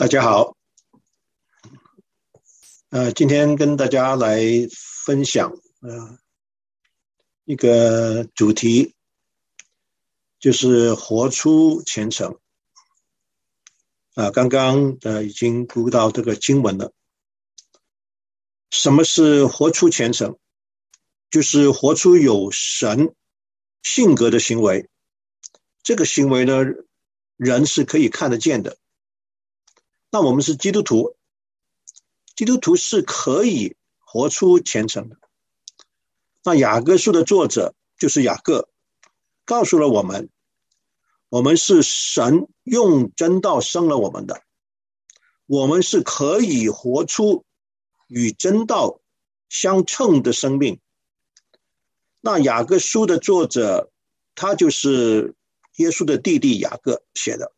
大家好，呃，今天跟大家来分享呃一个主题，就是活出虔诚。啊、刚刚呃已经读到这个经文了。什么是活出虔诚？就是活出有神性格的行为。这个行为呢，人是可以看得见的。那我们是基督徒，基督徒是可以活出虔诚的。那雅各书的作者就是雅各，告诉了我们，我们是神用真道生了我们的，我们是可以活出与真道相称的生命。那雅各书的作者，他就是耶稣的弟弟雅各写的。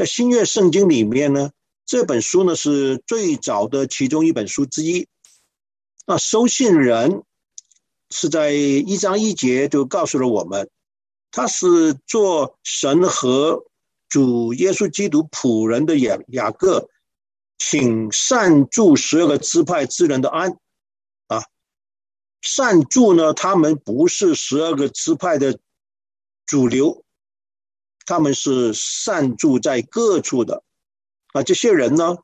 在新约圣经里面呢，这本书呢是最早的其中一本书之一。那收信人是在一章一节就告诉了我们，他是做神和主耶稣基督仆人的雅雅各，请善助十二个支派之人的安啊。善助呢，他们不是十二个支派的主流。他们是散住在各处的，啊，这些人呢，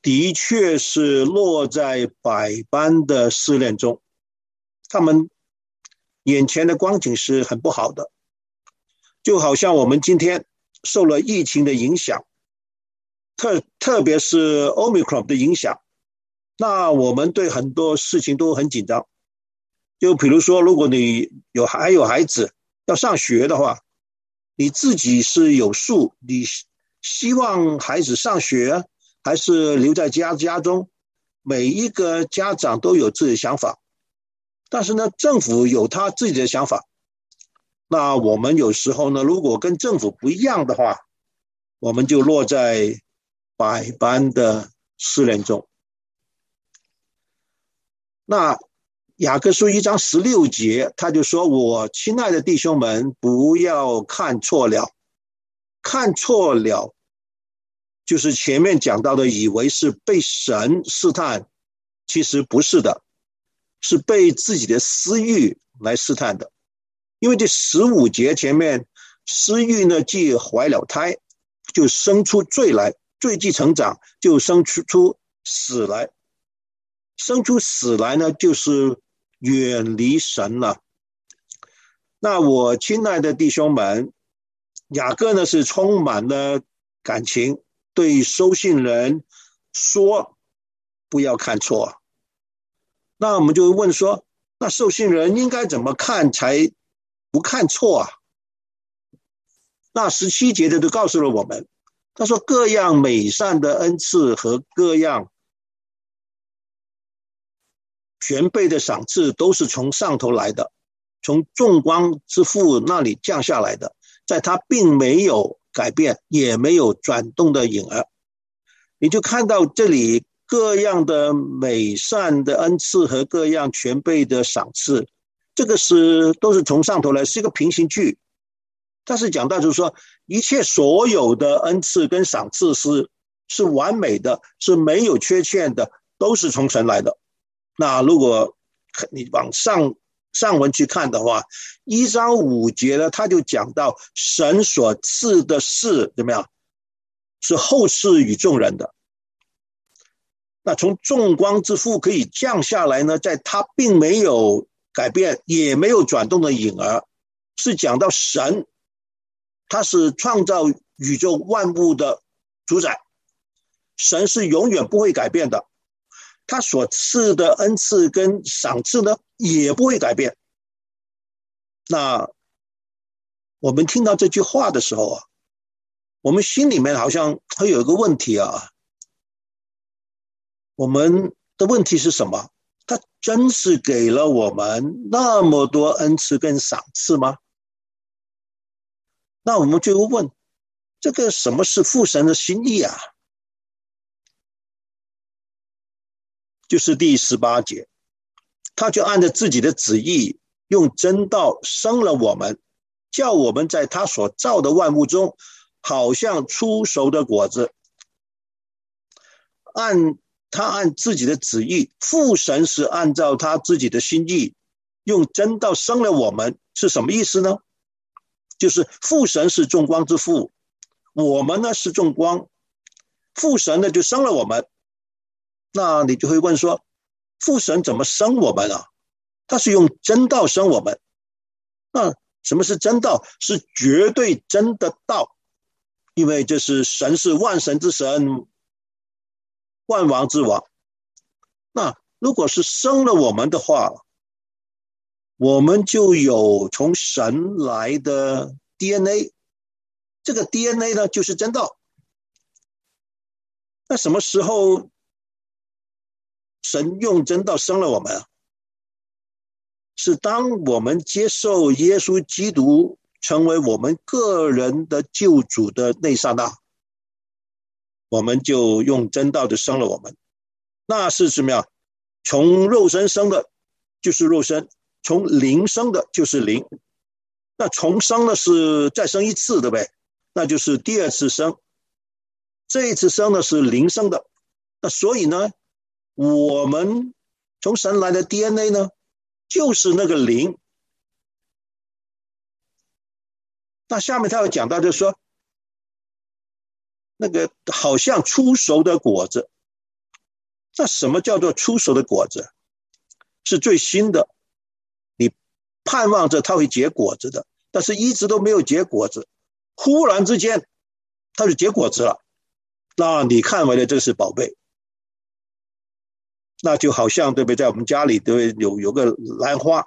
的确是落在百般的试炼中，他们眼前的光景是很不好的，就好像我们今天受了疫情的影响，特特别是 Omicron 的影响，那我们对很多事情都很紧张，就比如说，如果你有还有孩子要上学的话。你自己是有数，你希望孩子上学还是留在家家中？每一个家长都有自己的想法，但是呢，政府有他自己的想法。那我们有时候呢，如果跟政府不一样的话，我们就落在百般的试炼中。那。雅各书一章十六节，他就说：“我亲爱的弟兄们，不要看错了，看错了，就是前面讲到的，以为是被神试探，其实不是的，是被自己的私欲来试探的。因为这十五节前面，私欲呢，既怀了胎，就生出罪来；罪既成长，就生出出死来。生出死来呢，就是。”远离神了。那我亲爱的弟兄们，雅各呢是充满了感情，对收信人说：“不要看错。”那我们就问说：“那收信人应该怎么看才不看错啊？”那十七节的都告诉了我们，他说：“各样美善的恩赐和各样。”全备的赏赐都是从上头来的，从众光之父那里降下来的，在他并没有改变，也没有转动的影儿。你就看到这里各样的美善的恩赐和各样全备的赏赐，这个是都是从上头来，是一个平行句。但是讲到就是说，一切所有的恩赐跟赏赐是是完美的，是没有缺陷的，都是从神来的。那如果你往上上文去看的话，一章五节呢，他就讲到神所赐的事怎么样？是后世与众人的。那从众光之父可以降下来呢，在他并没有改变，也没有转动的影儿，是讲到神，他是创造宇宙万物的主宰，神是永远不会改变的。他所赐的恩赐跟赏赐呢，也不会改变。那我们听到这句话的时候啊，我们心里面好像会有一个问题啊。我们的问题是什么？他真是给了我们那么多恩赐跟赏赐吗？那我们就会问：这个什么是父神的心意啊？就是第十八节，他就按照自己的旨意，用真道生了我们，叫我们在他所造的万物中，好像初熟的果子，按他按自己的旨意，父神是按照他自己的心意，用真道生了我们，是什么意思呢？就是父神是众光之父，我们呢是众光，父神呢就生了我们。那你就会问说，父神怎么生我们啊？他是用真道生我们。那什么是真道？是绝对真的道，因为这是神是万神之神，万王之王。那如果是生了我们的话，我们就有从神来的 DNA，这个 DNA 呢就是真道。那什么时候神用真道生了我们？是当我们接受耶稣基督成为我们个人的救主的那刹那，我们就用真道的生了我们。那是什么呀？从肉身生的，就是肉身。从灵生的就是灵，那重生的是再生一次，对不对？那就是第二次生。这一次生的是灵生的，那所以呢，我们从神来的 DNA 呢，就是那个灵。那下面他要讲到，就是说，那个好像出熟的果子。那什么叫做出熟的果子？是最新的。你盼望着它会结果子的，但是一直都没有结果子，忽然之间，它就结果子了。那你看完了这是宝贝，那就好像对不对？在我们家里都有有个兰花，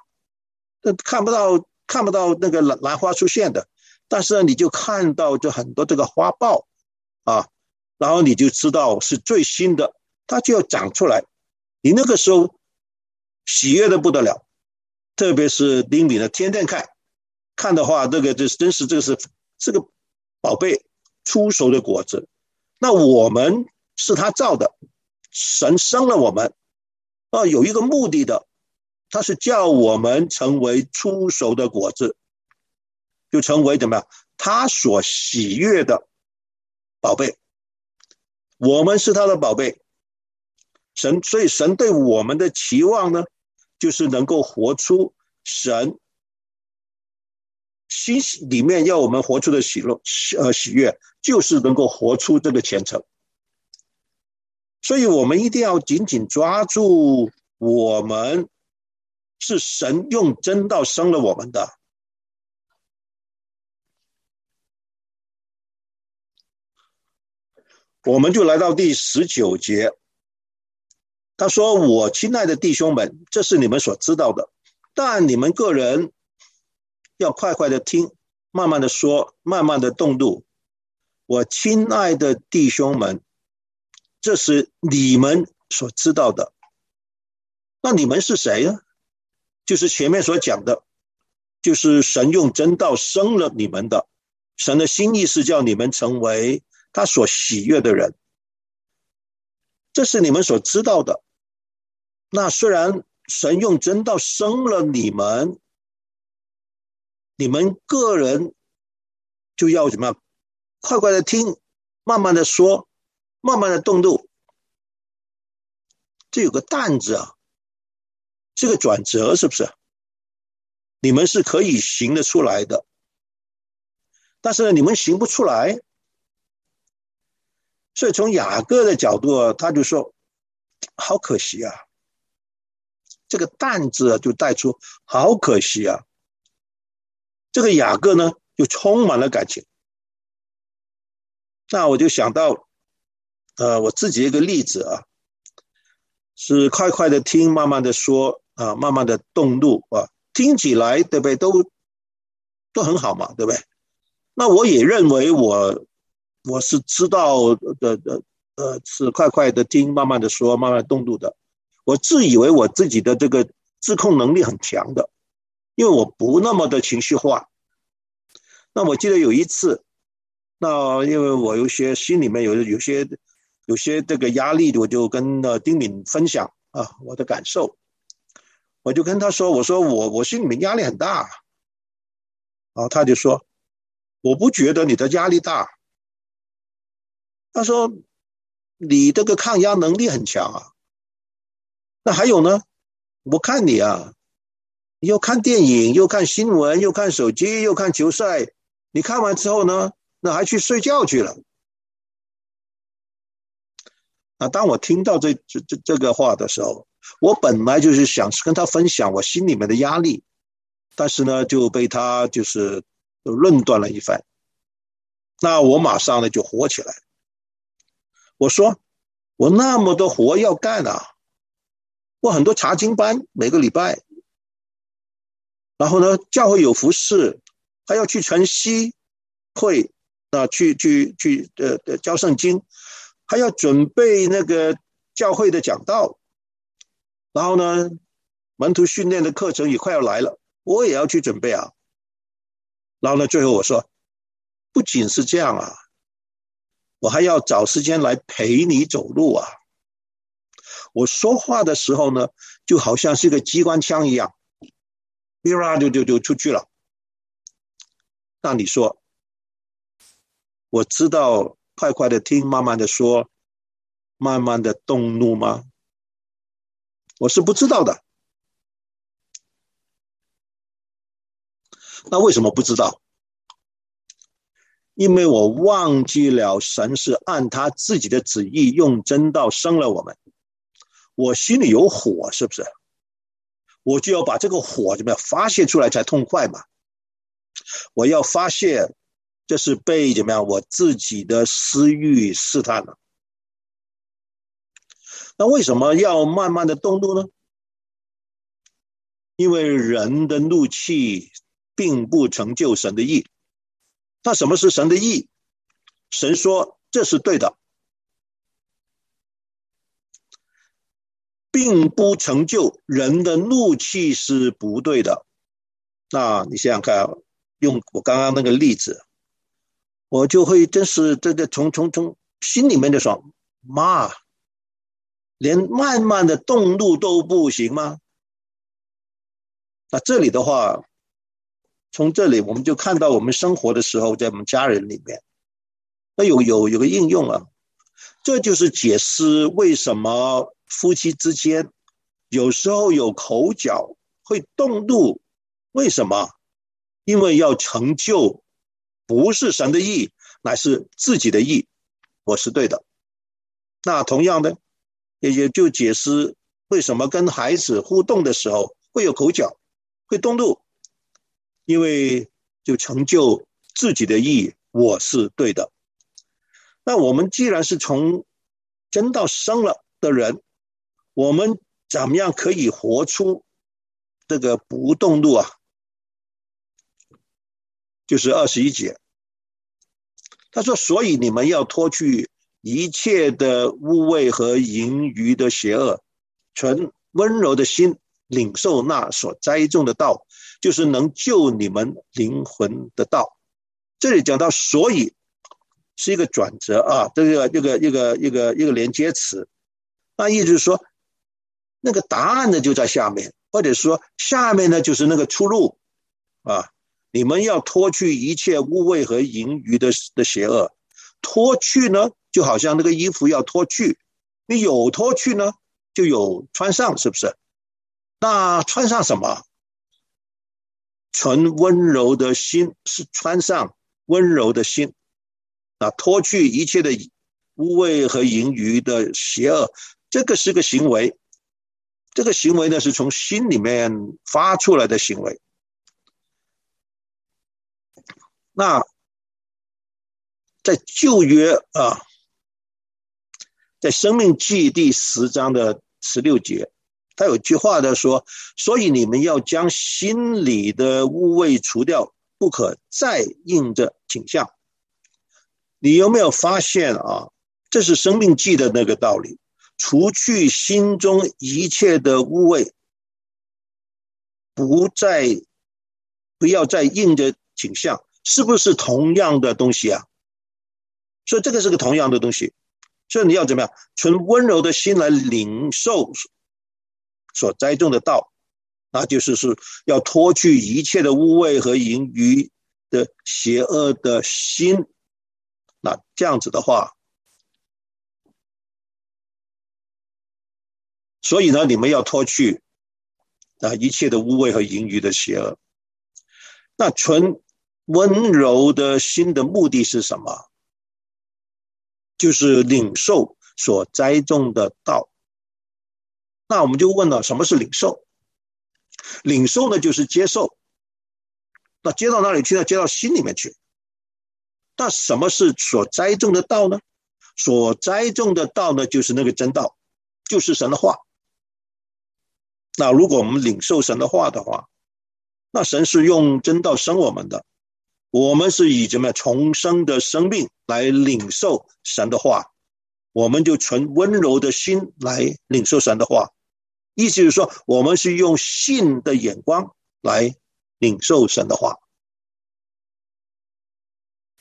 那看不到看不到那个兰兰花出现的，但是呢你就看到这很多这个花苞啊，然后你就知道是最新的，它就要长出来，你那个时候喜悦的不得了。特别是丁敏的天天看，看的话，这个就是真是这个是这个宝贝出熟的果子。那我们是他造的，神生了我们，啊，有一个目的的，他是叫我们成为初熟的果子，就成为怎么样？他所喜悦的宝贝。我们是他的宝贝，神，所以神对我们的期望呢？就是能够活出神心里面要我们活出的喜乐、呃喜悦，就是能够活出这个虔诚。所以我们一定要紧紧抓住，我们是神用真道生了我们的。我们就来到第十九节。他说：“我亲爱的弟兄们，这是你们所知道的，但你们个人要快快的听，慢慢的说，慢慢的动怒。我亲爱的弟兄们，这是你们所知道的。那你们是谁呢？就是前面所讲的，就是神用真道生了你们的，神的心意是叫你们成为他所喜悦的人。”这是你们所知道的。那虽然神用真道生了你们，你们个人就要怎么样？快快的听，慢慢的说，慢慢的动怒。这有个担子啊，这个转折是不是？你们是可以行得出来的，但是呢，你们行不出来。所以从雅各的角度，啊他就说：“好可惜啊，这个担子啊就带出好可惜啊。”这个雅各呢，就充满了感情。那我就想到，呃，我自己一个例子啊，是快快的听，慢慢的说啊，慢慢的动怒啊，听起来对不对？都都很好嘛，对不对？那我也认为我。我是知道的的，呃，是快快的听，慢慢的说，慢慢动怒的。我自以为我自己的这个自控能力很强的，因为我不那么的情绪化。那我记得有一次，那因为我有些心里面有有些有些这个压力，我就跟呃丁敏分享啊我的感受，我就跟他说，我说我我心里面压力很大，然后他就说，我不觉得你的压力大。他说：“你这个抗压能力很强啊。那还有呢？我看你啊，又看电影，又看新闻，又看手机，又看球赛。你看完之后呢，那还去睡觉去了。啊，当我听到这这这这个话的时候，我本来就是想跟他分享我心里面的压力，但是呢，就被他就是论断了一番。那我马上呢就火起来。我说，我那么多活要干啊，我很多查经班每个礼拜，然后呢，教会有服饰，还要去晨曦会啊，去去去呃呃教圣经，还要准备那个教会的讲道，然后呢，门徒训练的课程也快要来了，我也要去准备啊。然后呢，最后我说，不仅是这样啊。我还要找时间来陪你走路啊！我说话的时候呢，就好像是个机关枪一样，哔就就就出去了。那你说，我知道快快的听，慢慢的说，慢慢的动怒吗？我是不知道的。那为什么不知道？因为我忘记了神是按他自己的旨意用真道生了我们，我心里有火，是不是？我就要把这个火怎么样发泄出来才痛快嘛？我要发泄，这是被怎么样我自己的私欲试探了。那为什么要慢慢的动怒呢？因为人的怒气并不成就神的意。那什么是神的意？神说这是对的，并不成就人的怒气是不对的。那你想想看，用我刚刚那个例子，我就会真是这这从从从心里面就说：妈，连慢慢的动怒都不行吗？那这里的话。从这里我们就看到，我们生活的时候，在我们家人里面，那有有有个应用啊，这就是解释为什么夫妻之间有时候有口角会动怒，为什么？因为要成就不是神的意，乃是自己的意，我是对的。那同样的，也也就解释为什么跟孩子互动的时候会有口角，会动怒。因为就成就自己的义，我是对的。那我们既然是从真道生了的人，我们怎么样可以活出这个不动怒啊？就是二十一节，他说：“所以你们要脱去一切的污秽和盈余的邪恶，存温柔的心，领受那所栽种的道。”就是能救你们灵魂的道，这里讲到，所以是一个转折啊，这个这个一个一个一个连接词，那意思是说，那个答案呢就在下面，或者说下面呢就是那个出路啊，你们要脱去一切污秽和盈余的的邪恶，脱去呢就好像那个衣服要脱去，你有脱去呢就有穿上，是不是？那穿上什么？纯温柔的心是穿上温柔的心，啊，脱去一切的污秽和盈余的邪恶，这个是个行为，这个行为呢是从心里面发出来的行为。那在旧约啊，在生命记第十章的十六节。他有句话的说，所以你们要将心里的污秽除掉，不可再硬着景象。你有没有发现啊？这是生命记的那个道理，除去心中一切的污秽，不再不要再硬着景象，是不是同样的东西啊？所以这个是个同样的东西，所以你要怎么样？存温柔的心来领受。所栽种的道，那就是是要脱去一切的污秽和盈余的邪恶的心。那这样子的话，所以呢，你们要脱去啊一切的污秽和盈余的邪恶。那存温柔的心的目的是什么？就是领受所栽种的道。那我们就问了，什么是领受？领受呢，就是接受。那接到哪里去呢？接到心里面去。那什么是所栽种的道呢？所栽种的道呢，就是那个真道，就是神的话。那如果我们领受神的话的话，那神是用真道生我们的，我们是以怎么样重生的生命来领受神的话，我们就存温柔的心来领受神的话。意思是说，我们是用信的眼光来领受神的话，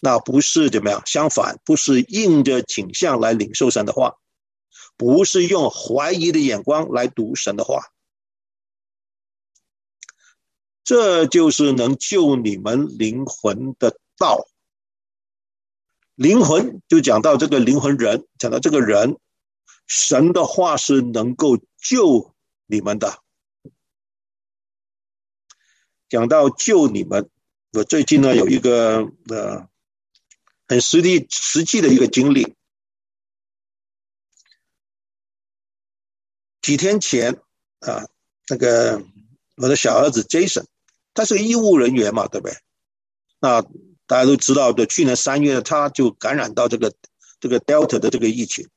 那不是怎么样？相反，不是硬着景象来领受神的话，不是用怀疑的眼光来读神的话，这就是能救你们灵魂的道。灵魂就讲到这个灵魂人，讲到这个人，神的话是能够救。你们的讲到救你们，我最近呢有一个呃很实际实际的一个经历。几天前啊，那个我的小儿子 Jason，他是医务人员嘛，对不对？那大家都知道的，去年三月他就感染到这个这个 Delta 的这个疫情，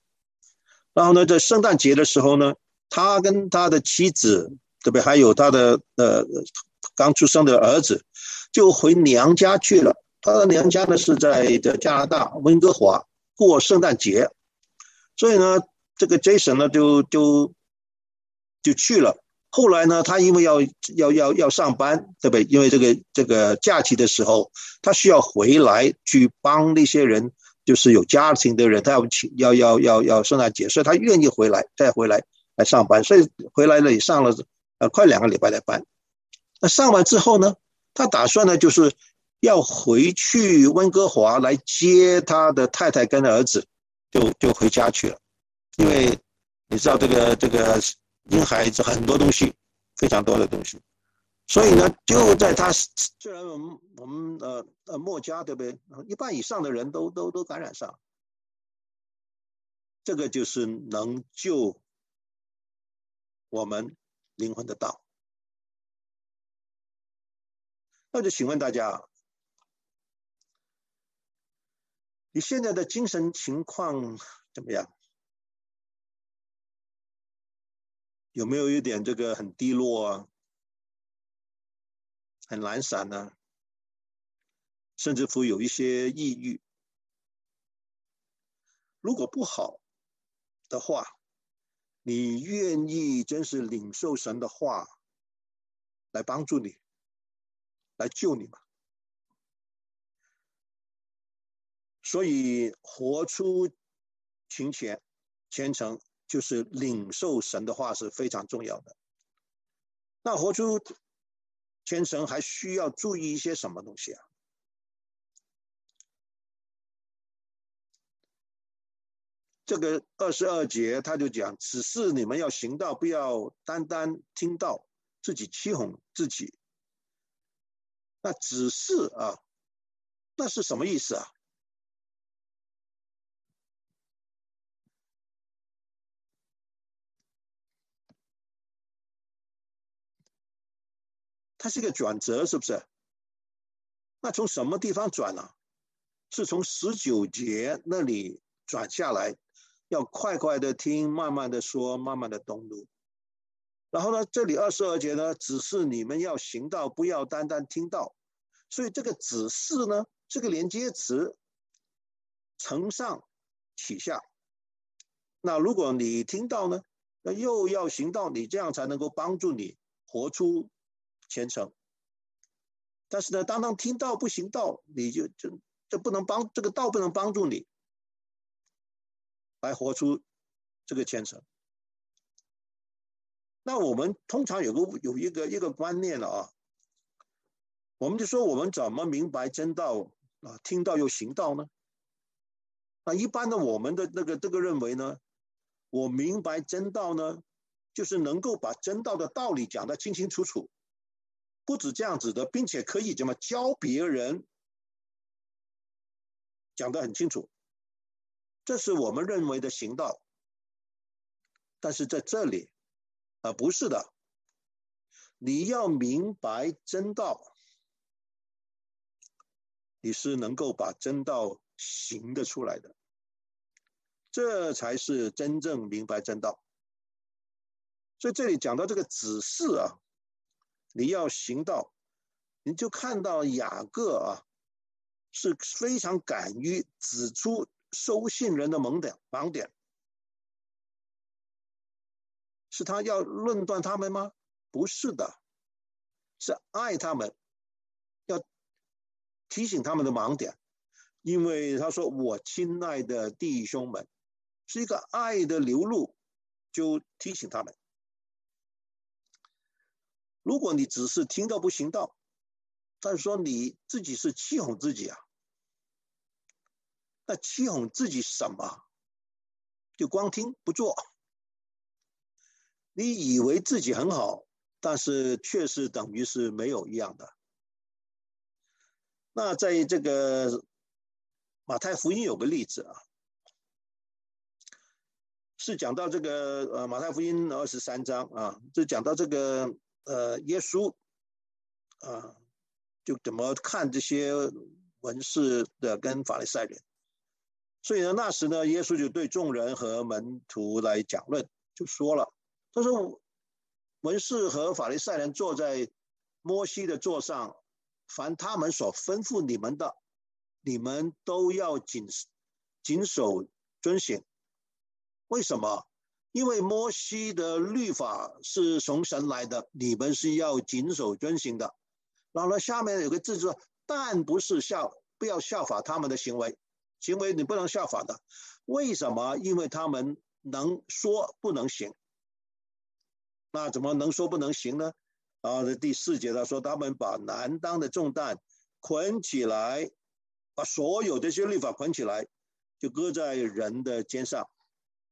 然后呢，在圣诞节的时候呢。他跟他的妻子，对不对？还有他的呃刚出生的儿子，就回娘家去了。他的娘家呢是在的加拿大温哥华过圣诞节，所以呢，这个 Jason 呢就就就去了。后来呢，他因为要要要要上班，对不对？因为这个这个假期的时候，他需要回来去帮那些人，就是有家庭的人，他要请要要要要圣诞节，所以他愿意回来再回来。来上班，所以回来了也上了呃快两个礼拜的班。那上完之后呢，他打算呢就是要回去温哥华来接他的太太跟儿子，就就回家去了。因为你知道这个这个婴孩子很多东西，非常多的东西，所以呢就在他虽然我们我们呃呃墨家对不对？一半以上的人都都都感染上，这个就是能救。我们灵魂的道，那就请问大家，你现在的精神情况怎么样？有没有一点这个很低落啊，很懒散呢？甚至乎有一些抑郁？如果不好的话，你愿意真是领受神的话来帮助你，来救你吗？所以活出勤虔虔诚，就是领受神的话是非常重要的。那活出虔诚还需要注意一些什么东西啊？这个二十二节他就讲，只是你们要行道，不要单单听到，自己欺哄自己。那只是啊，那是什么意思啊？它是一个转折，是不是？那从什么地方转呢？是从十九节那里转下来。要快快的听，慢慢的说，慢慢的动怒。然后呢，这里二十二节呢，只是你们要行道，不要单单听到。所以这个只是呢，这个连接词，承上启下。那如果你听到呢，那又要行道，你这样才能够帮助你活出虔诚。但是呢，当当听道不行道，你就就就不能帮这个道不能帮助你。来活出这个虔诚。那我们通常有个有一个一个观念了啊，我们就说我们怎么明白真道啊？听到又行道呢？那一般的我们的那个这个认为呢，我明白真道呢，就是能够把真道的道理讲得清清楚楚，不止这样子的，并且可以怎么教别人讲得很清楚，这是我们认为的行道。但是在这里啊，不是的，你要明白真道，你是能够把真道行得出来的，这才是真正明白真道。所以这里讲到这个指示啊，你要行道，你就看到雅各啊是非常敢于指出收信人的盲点，盲点，是他要论断他们吗？不是的，是爱他们，要提醒他们的盲点，因为他说：“我亲爱的弟兄们”，是一个爱的流露，就提醒他们。如果你只是听到不行道，但是说你自己是欺哄自己啊，那欺哄自己什么？就光听不做，你以为自己很好，但是确实等于是没有一样的。那在这个马太福音有个例子啊，是讲到这个呃马太福音二十三章啊，就讲到这个。呃，耶稣啊，就怎么看这些文士的跟法利赛人？所以呢，那时呢，耶稣就对众人和门徒来讲论，就说了：“他说，文士和法利赛人坐在摩西的座上，凡他们所吩咐你们的，你们都要谨谨守遵行。为什么？”因为摩西的律法是从神来的，你们是要谨守遵行的。然后呢，下面有个字说，但不是效，不要效法他们的行为，行为你不能效法的。为什么？因为他们能说不能行。那怎么能说不能行呢？然后第四节他说，他们把难当的重担捆起来，把所有这些律法捆起来，就搁在人的肩上，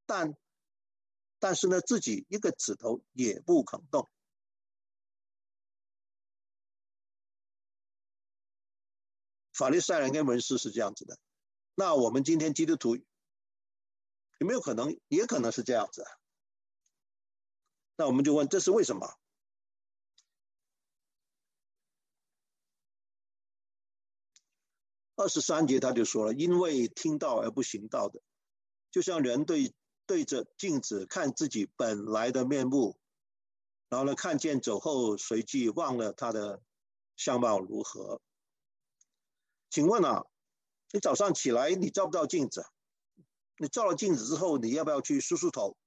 但。但是呢，自己一个指头也不肯动。法利赛人跟文士是这样子的，那我们今天基督徒有没有可能？也可能是这样子。那我们就问，这是为什么？二十三节他就说了，因为听道而不行道的，就像人对。对着镜子看自己本来的面目，然后呢，看见走后，随即忘了他的相貌如何。请问啊，你早上起来，你照不照镜子？你照了镜子之后，你要不要去梳梳头？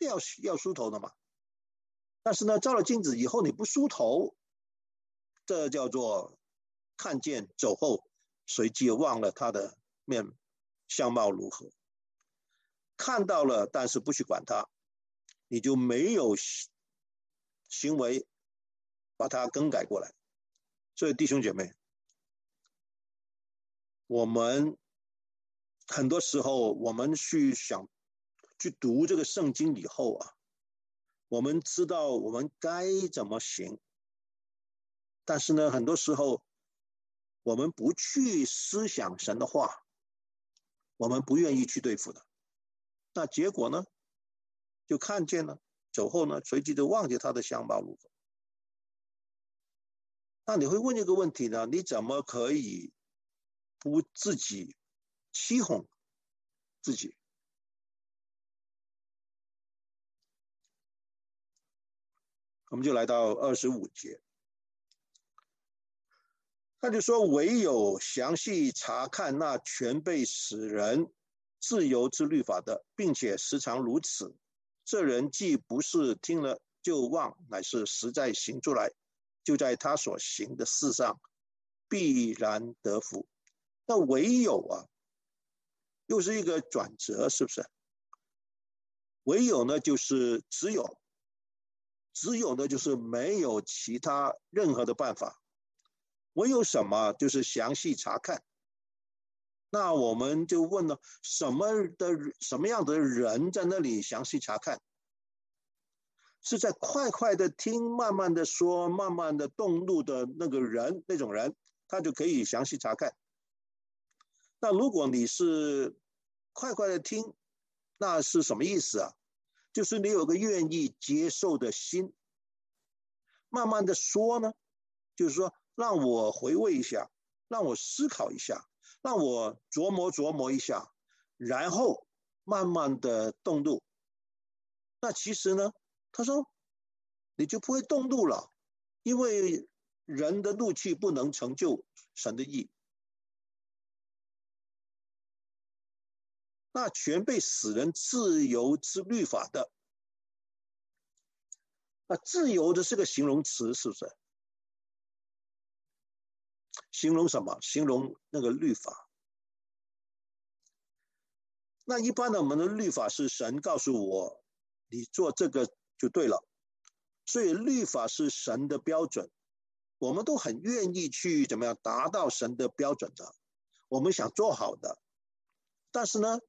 要要梳头的嘛。但是呢，照了镜子以后，你不梳头，这叫做看见走后，随即忘了他的面相貌如何。看到了，但是不去管它，你就没有行为把它更改过来。所以弟兄姐妹，我们很多时候我们去想去读这个圣经以后啊，我们知道我们该怎么行，但是呢，很多时候我们不去思想神的话，我们不愿意去对付的。那结果呢？就看见了，走后呢，随即就忘记他的相貌如何。那你会问一个问题呢？你怎么可以不自己欺哄自己？我们就来到二十五节，他就说：“唯有详细查看那全被使人。”自由之律法的，并且时常如此，这人既不是听了就忘，乃是实在行出来，就在他所行的事上必然得福。那唯有啊，又是一个转折，是不是？唯有呢，就是只有，只有呢就是没有其他任何的办法。唯有什么？就是详细查看。那我们就问了，什么的什么样的人在那里详细查看？是在快快的听、慢慢的说、慢慢的动怒的那个人，那种人，他就可以详细查看。那如果你是快快的听，那是什么意思啊？就是你有个愿意接受的心。慢慢的说呢，就是说让我回味一下，让我思考一下，让我琢磨琢磨一下，然后慢慢的动怒。那其实呢，他说你就不会动怒了，因为人的怒气不能成就神的意。那全被使人自由之律法的，那自由的是个形容词，是不是？形容什么？形容那个律法。那一般的我们的律法是神告诉我，你做这个就对了，所以律法是神的标准，我们都很愿意去怎么样达到神的标准的，我们想做好的，但是呢，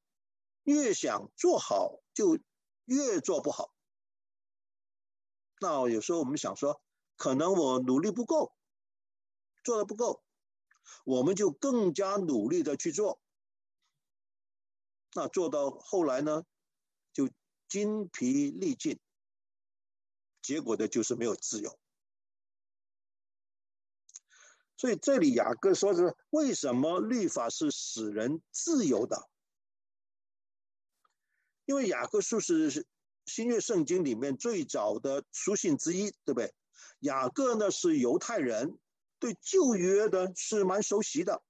越想做好，就越做不好。那有时候我们想说，可能我努力不够，做的不够，我们就更加努力的去做。那做到后来呢，就精疲力尽，结果的就是没有自由。所以这里雅各说是为什么律法是使人自由的？因为雅各书是新约圣经里面最早的书信之一，对不对？雅各呢是犹太人，对旧约的是蛮熟悉的，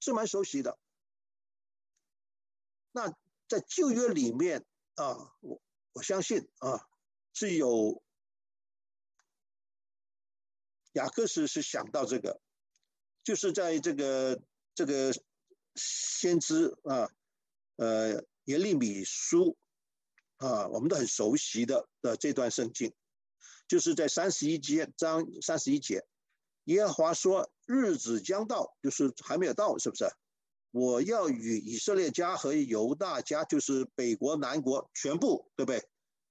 是蛮熟悉的。那在旧约里面啊，我我相信啊，是有雅各斯是想到这个，就是在这个这个。先知啊，呃，耶利米书啊，我们都很熟悉的的这段圣经，就是在三十一节章三十一节，耶和华说：“日子将到，就是还没有到，是不是？我要与以色列家和犹大家，就是北国南国全部，对不对？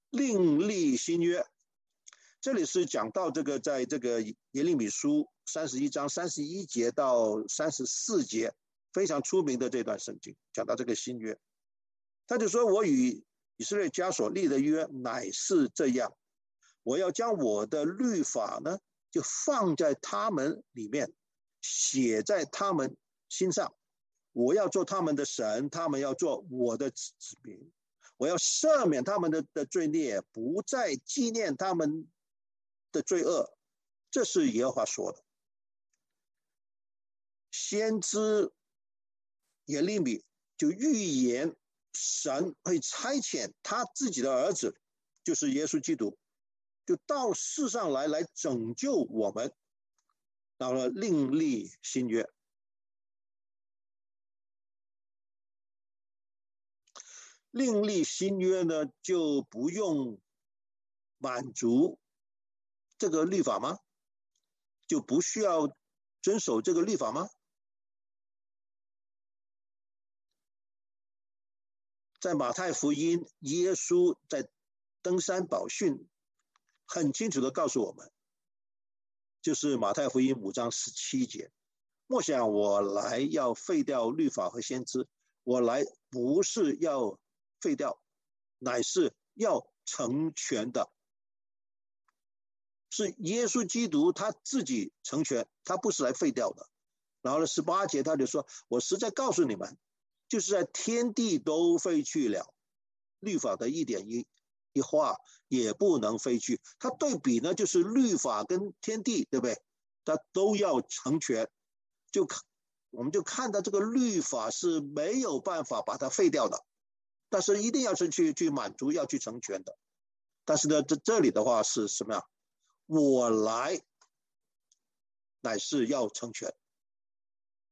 另立新约。”这里是讲到这个，在这个耶利米书三十一章三十一节到三十四节。非常出名的这段圣经，讲到这个新约，他就说：“我与以色列家所立的约乃是这样，我要将我的律法呢，就放在他们里面，写在他们心上。我要做他们的神，他们要做我的子子民。我要赦免他们的的罪孽，不再纪念他们的罪恶。”这是耶和华说的。先知。耶利米就预言神会差遣他自己的儿子，就是耶稣基督，就到世上来来拯救我们，到了另立新约。另立新约呢，就不用满足这个律法吗？就不需要遵守这个律法吗？在马太福音，耶稣在登山宝训，很清楚的告诉我们，就是马太福音五章十七节：“莫想我来要废掉律法和先知，我来不是要废掉，乃是要成全的。”是耶稣基督他自己成全，他不是来废掉的。然后呢，十八节他就说：“我实在告诉你们。”就是在天地都废去了，律法的一点一一画也不能废去。它对比呢，就是律法跟天地，对不对？它都要成全，就看我们就看到这个律法是没有办法把它废掉的，但是一定要是去去满足，要去成全的。但是呢，这这里的话是什么呀？我来乃是要成全。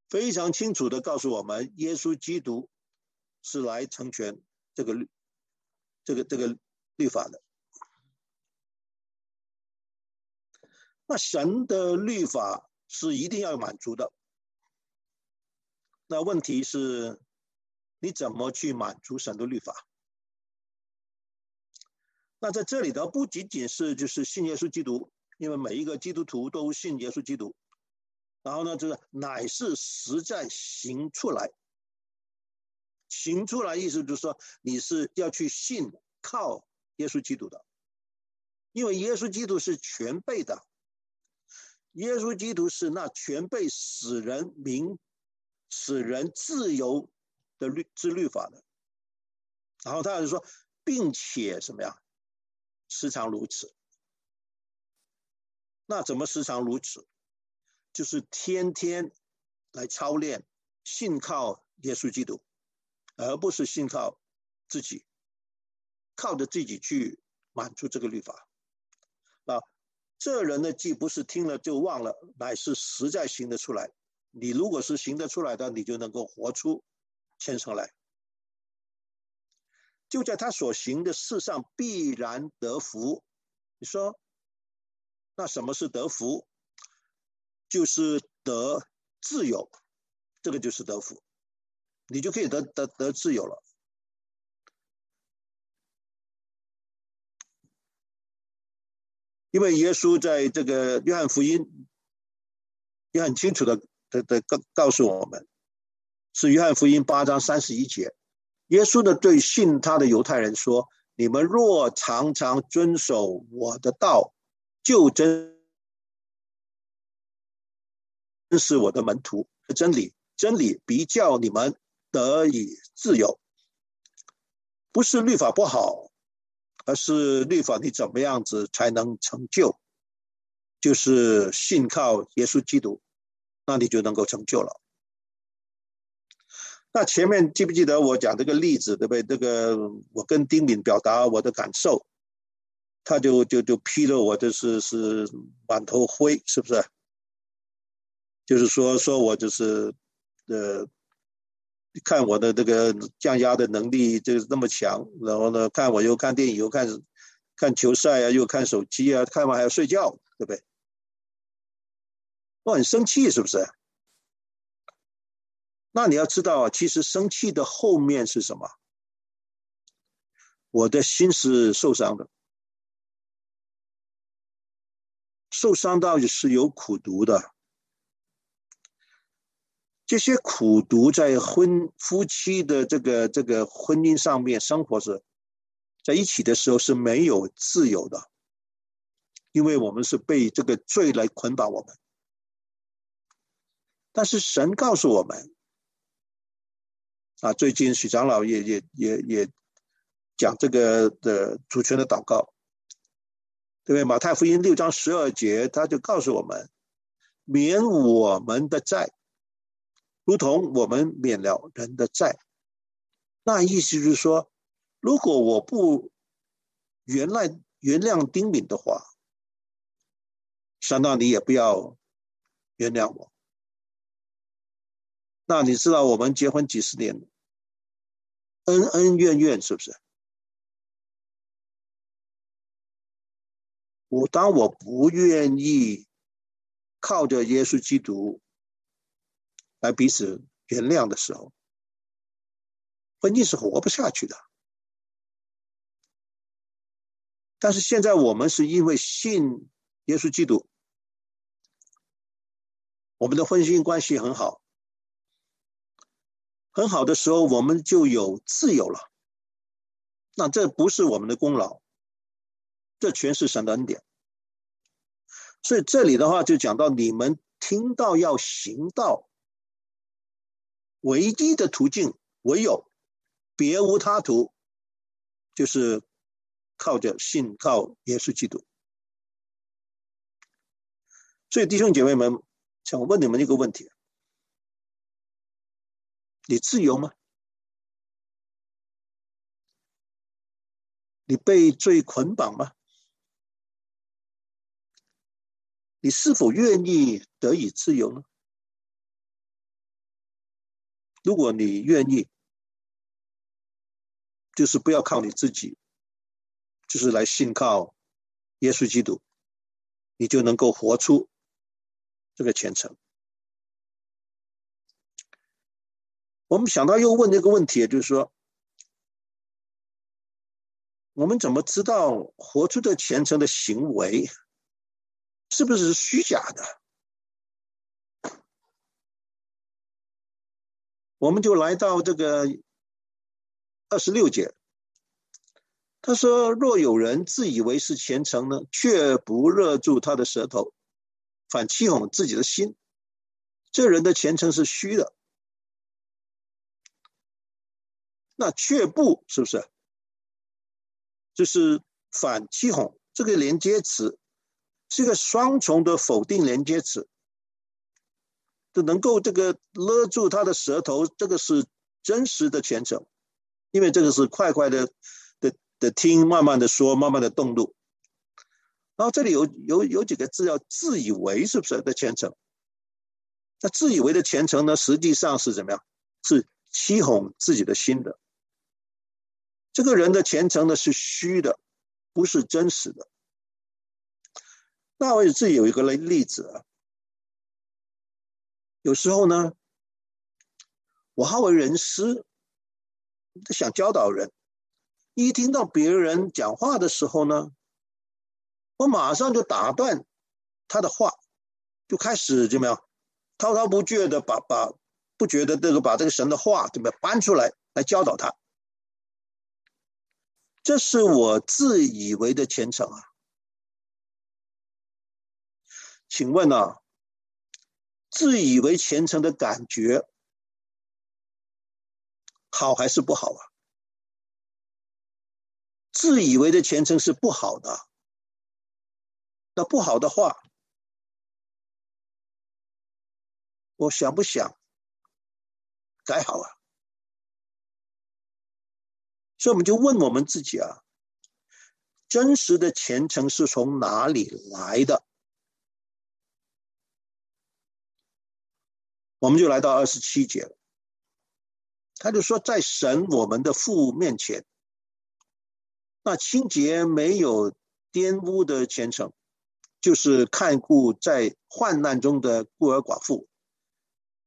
非常清楚的告诉我们，耶稣基督是来成全这个律、这个这个律法的。那神的律法是一定要满足的。那问题是，你怎么去满足神的律法？那在这里的不仅仅是就是信耶稣基督，因为每一个基督徒都信耶稣基督。然后呢，就是乃是实在行出来，行出来意思就是说你是要去信靠耶稣基督的，因为耶稣基督是全备的，耶稣基督是那全备使人明、使人自由的律之律法的。然后他就说，并且什么呀？时常如此，那怎么时常如此？就是天天来操练，信靠耶稣基督，而不是信靠自己，靠着自己去满足这个律法。啊，这人呢，既不是听了就忘了，乃是实在行得出来。你如果是行得出来的，你就能够活出虔诚来。就在他所行的事上必然得福。你说，那什么是得福？就是得自由，这个就是得福，你就可以得得得自由了。因为耶稣在这个约翰福音也很清楚的的的告告诉我们，是约翰福音八章三十一节。耶稣的对信他的犹太人说：“你们若常常遵守我的道，就真是我的门徒。真理，真理必叫你们得以自由。不是律法不好，而是律法你怎么样子才能成就？就是信靠耶稣基督，那你就能够成就了。”那前面记不记得我讲这个例子，对不对？这个我跟丁敏表达我的感受，他就就就批了我，就是是满头灰，是不是？就是说说我就是，呃，看我的这个降压的能力就是那么强，然后呢，看我又看电影又看看球赛啊，又看手机啊，看完还要睡觉，对不对？我很生气，是不是？那你要知道，其实生气的后面是什么？我的心是受伤的，受伤到是有苦毒的。这些苦毒在婚夫妻的这个这个婚姻上面生活是在一起的时候是没有自由的，因为我们是被这个罪来捆绑我们。但是神告诉我们。啊，最近许长老也也也也讲这个的主权的祷告，对不对？马太福音六章十二节，他就告诉我们，免我们的债，如同我们免了人的债。那意思就是说，如果我不原来原谅丁敏的话，相当你也不要原谅我。那你知道我们结婚几十年，恩恩怨怨是不是？我当我不愿意靠着耶稣基督来彼此原谅的时候，婚姻是活不下去的。但是现在我们是因为信耶稣基督，我们的婚姻关系很好。很好的时候，我们就有自由了。那这不是我们的功劳，这全是神的恩典。所以这里的话就讲到，你们听到要行道，唯一的途径唯有，别无他途，就是靠着信靠耶稣基督。所以弟兄姐妹们，想问你们一个问题。你自由吗？你被罪捆绑吗？你是否愿意得以自由呢？如果你愿意，就是不要靠你自己，就是来信靠耶稣基督，你就能够活出这个虔诚。我们想到又问这个问题，就是说，我们怎么知道活出的虔诚的行为是不是虚假的？我们就来到这个二十六节，他说：“若有人自以为是虔诚呢，却不勒住他的舌头，反欺哄自己的心，这人的虔诚是虚的。”那却不是不是？就是反欺哄这个连接词是一个双重的否定连接词。就能够这个勒住他的舌头，这个是真实的虔诚，因为这个是快快的的的听，慢慢的说，慢慢的动怒。然后这里有有有几个字要自以为是不是的虔诚？那自以为的虔诚呢，实际上是怎么样？是欺哄自己的心的。这个人的虔诚呢是虚的，不是真实的。那我自己有一个例例子啊。有时候呢，我好为人师，想教导人。一听到别人讲话的时候呢，我马上就打断他的话，就开始怎么样，滔滔不绝的把把不觉得这个把这个神的话怎么样搬出来来教导他。这是我自以为的虔诚啊，请问啊？自以为虔诚的感觉好还是不好啊？自以为的虔诚是不好的。那不好的话，我想不想改好啊？所以我们就问我们自己啊：真实的虔诚是从哪里来的？我们就来到二十七节了，他就说，在神我们的父面前，那清洁没有玷污的虔诚，就是看顾在患难中的孤儿寡妇，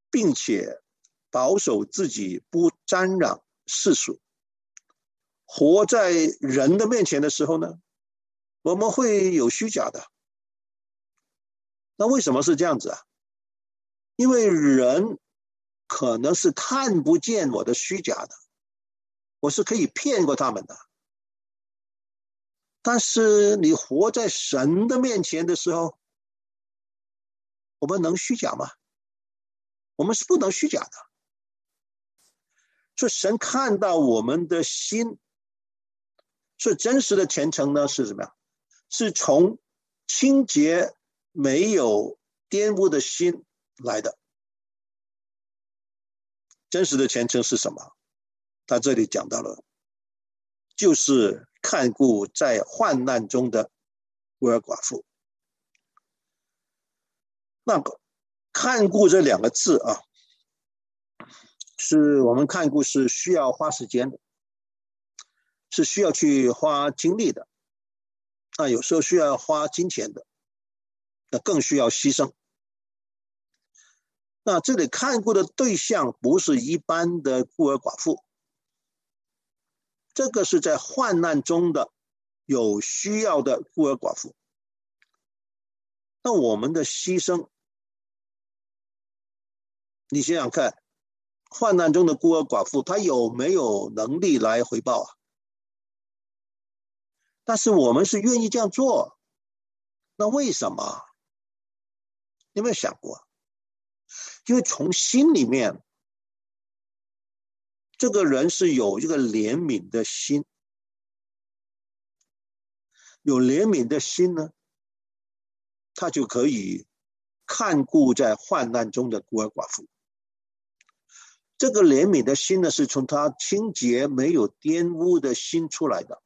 并且保守自己不沾染世俗。活在人的面前的时候呢，我们会有虚假的。那为什么是这样子啊？因为人可能是看不见我的虚假的，我是可以骗过他们的。但是你活在神的面前的时候，我们能虚假吗？我们是不能虚假的。所以神看到我们的心，所以真实的虔诚呢是什么呀？是从清洁没有玷污的心。来的真实的前程是什么？他这里讲到了，就是看顾在患难中的孤儿寡妇。那个“看顾”这两个字啊，是我们看顾是需要花时间的，是需要去花精力的，那有时候需要花金钱的，那更需要牺牲。那这里看过的对象不是一般的孤儿寡妇，这个是在患难中的有需要的孤儿寡妇。那我们的牺牲，你想想看，患难中的孤儿寡妇，他有没有能力来回报啊？但是我们是愿意这样做，那为什么？有没有想过？因为从心里面，这个人是有一个怜悯的心，有怜悯的心呢，他就可以看顾在患难中的孤儿寡妇。这个怜悯的心呢，是从他清洁没有玷污的心出来的，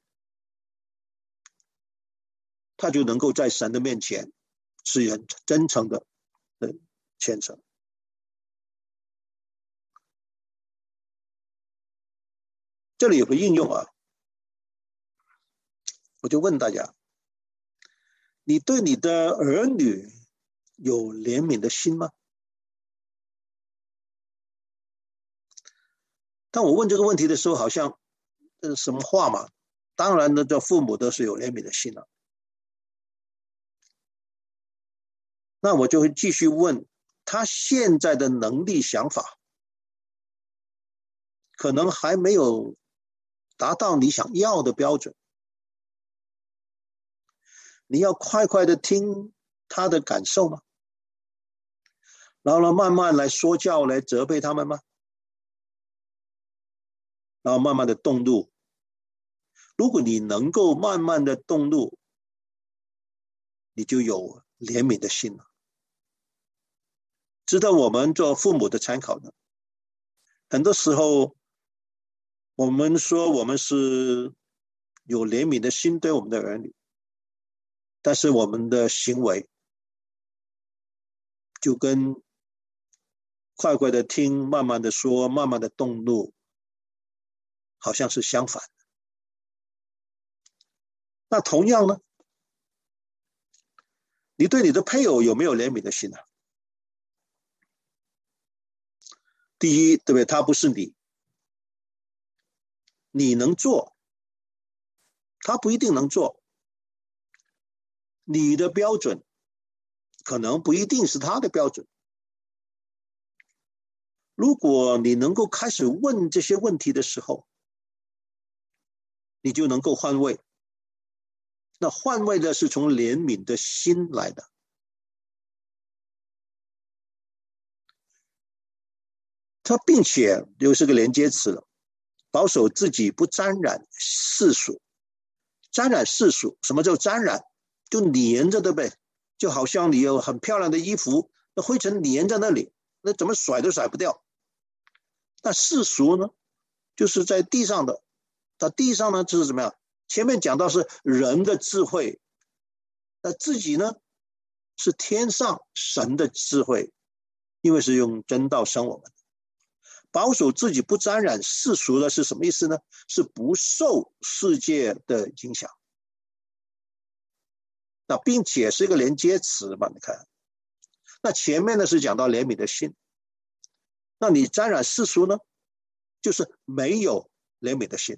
他就能够在神的面前是很真诚的的虔诚。这里有个应用啊，我就问大家：你对你的儿女有怜悯的心吗？当我问这个问题的时候，好像这是什么话嘛？当然呢，这父母都是有怜悯的心了。那我就会继续问他现在的能力想法，可能还没有达到你想要的标准。你要快快的听他的感受吗？然后呢，慢慢来说教，来责备他们吗？然后慢慢的动怒。如果你能够慢慢的动怒，你就有怜悯的心了。值得我们做父母的参考呢。很多时候，我们说我们是有怜悯的心对我们的儿女，但是我们的行为就跟。快快的听，慢慢的说，慢慢的动怒，好像是相反的。那同样呢？你对你的配偶有没有怜悯的心呢？第一，对不对？他不是你，你能做，他不一定能做。你的标准可能不一定是他的标准。如果你能够开始问这些问题的时候，你就能够换位。那换位的是从怜悯的心来的。他并且又是个连接词了，保守自己不沾染世俗。沾染世俗，什么叫沾染？就粘着，对不对？就好像你有很漂亮的衣服，那灰尘粘在那里，那怎么甩都甩不掉。那世俗呢，就是在地上的，那地上呢，就是怎么样？前面讲到是人的智慧，那自己呢，是天上神的智慧，因为是用真道生我们，保守自己不沾染世俗的是什么意思呢？是不受世界的影响。那并且是一个连接词嘛？你看，那前面呢是讲到怜悯的心。那你沾染世俗呢，就是没有怜悯的心。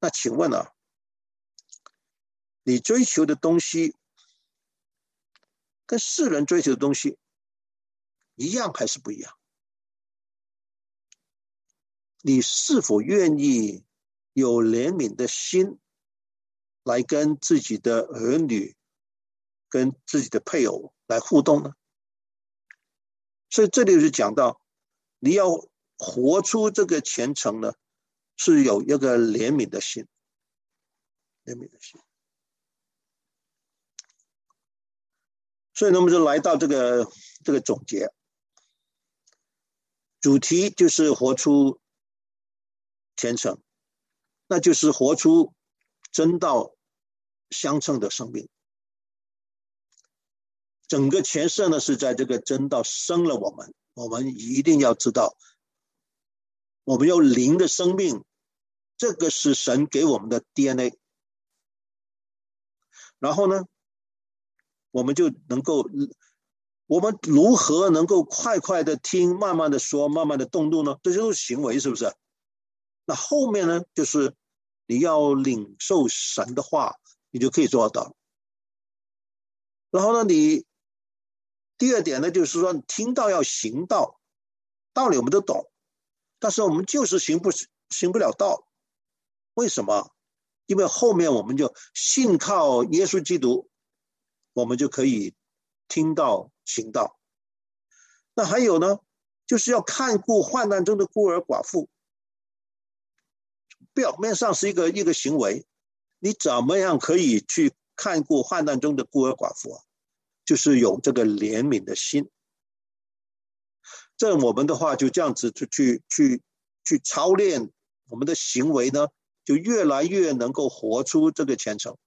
那请问啊，你追求的东西跟世人追求的东西一样还是不一样？你是否愿意有怜悯的心来跟自己的儿女、跟自己的配偶来互动呢？所以这里就讲到，你要活出这个虔诚呢，是有一个怜悯的心，怜悯的心。所以呢，我们就来到这个这个总结，主题就是活出虔诚，那就是活出真道相称的生命。整个前世呢，是在这个真道生了我们，我们一定要知道，我们有灵的生命，这个是神给我们的 DNA。然后呢，我们就能够，我们如何能够快快的听，慢慢的说，慢慢的动怒呢？这就是行为，是不是？那后面呢，就是你要领受神的话，你就可以做到。然后呢，你。第二点呢，就是说，听到要行道，道理我们都懂，但是我们就是行不行不了道，为什么？因为后面我们就信靠耶稣基督，我们就可以听道行道。那还有呢，就是要看顾患难中的孤儿寡妇，表面上是一个一个行为，你怎么样可以去看顾患难中的孤儿寡妇啊？就是有这个怜悯的心，这我们的话就这样子去去去去操练我们的行为呢，就越来越能够活出这个虔诚。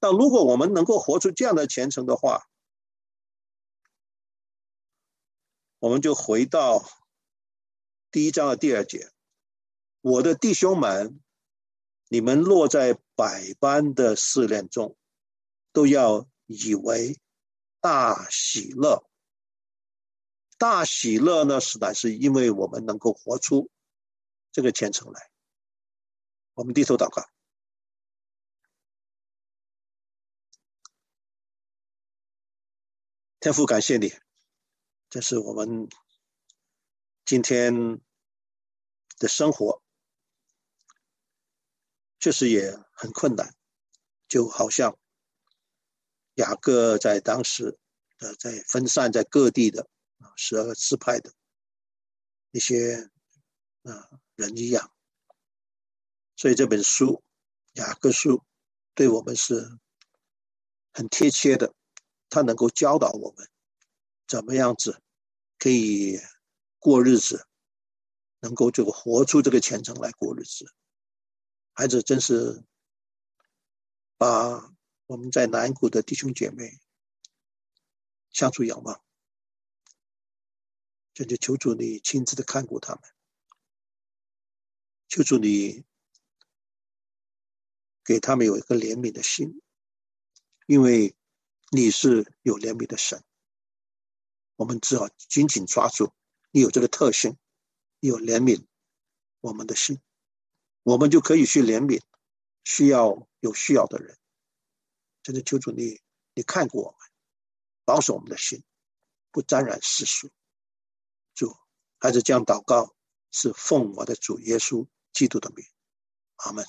那如果我们能够活出这样的虔诚的话，我们就回到第一章的第二节：我的弟兄们，你们落在百般的试炼中，都要。以为大喜乐，大喜乐呢，实在是因为我们能够活出这个虔诚来。我们低头祷告，天父，感谢你，这是我们今天的生活，确实也很困难，就好像雅各在当时呃，在分散在各地的啊十二个支派的一些啊人一样。所以这本书《雅各书》对我们是很贴切的，他能够教导我们怎么样子可以过日子，能够这个活出这个虔诚来过日子。孩子真是把我们在南谷的弟兄姐妹向主仰望，真的求主你亲自的看顾他们，求主你。给他们有一个怜悯的心，因为你是有怜悯的神，我们只好紧紧抓住你有这个特性，你有怜悯我们的心，我们就可以去怜悯需要有需要的人。真的求主你，你看过我们，保守我们的心，不沾染世俗。主，还是这样祷告，是奉我的主耶稣基督的名，阿门。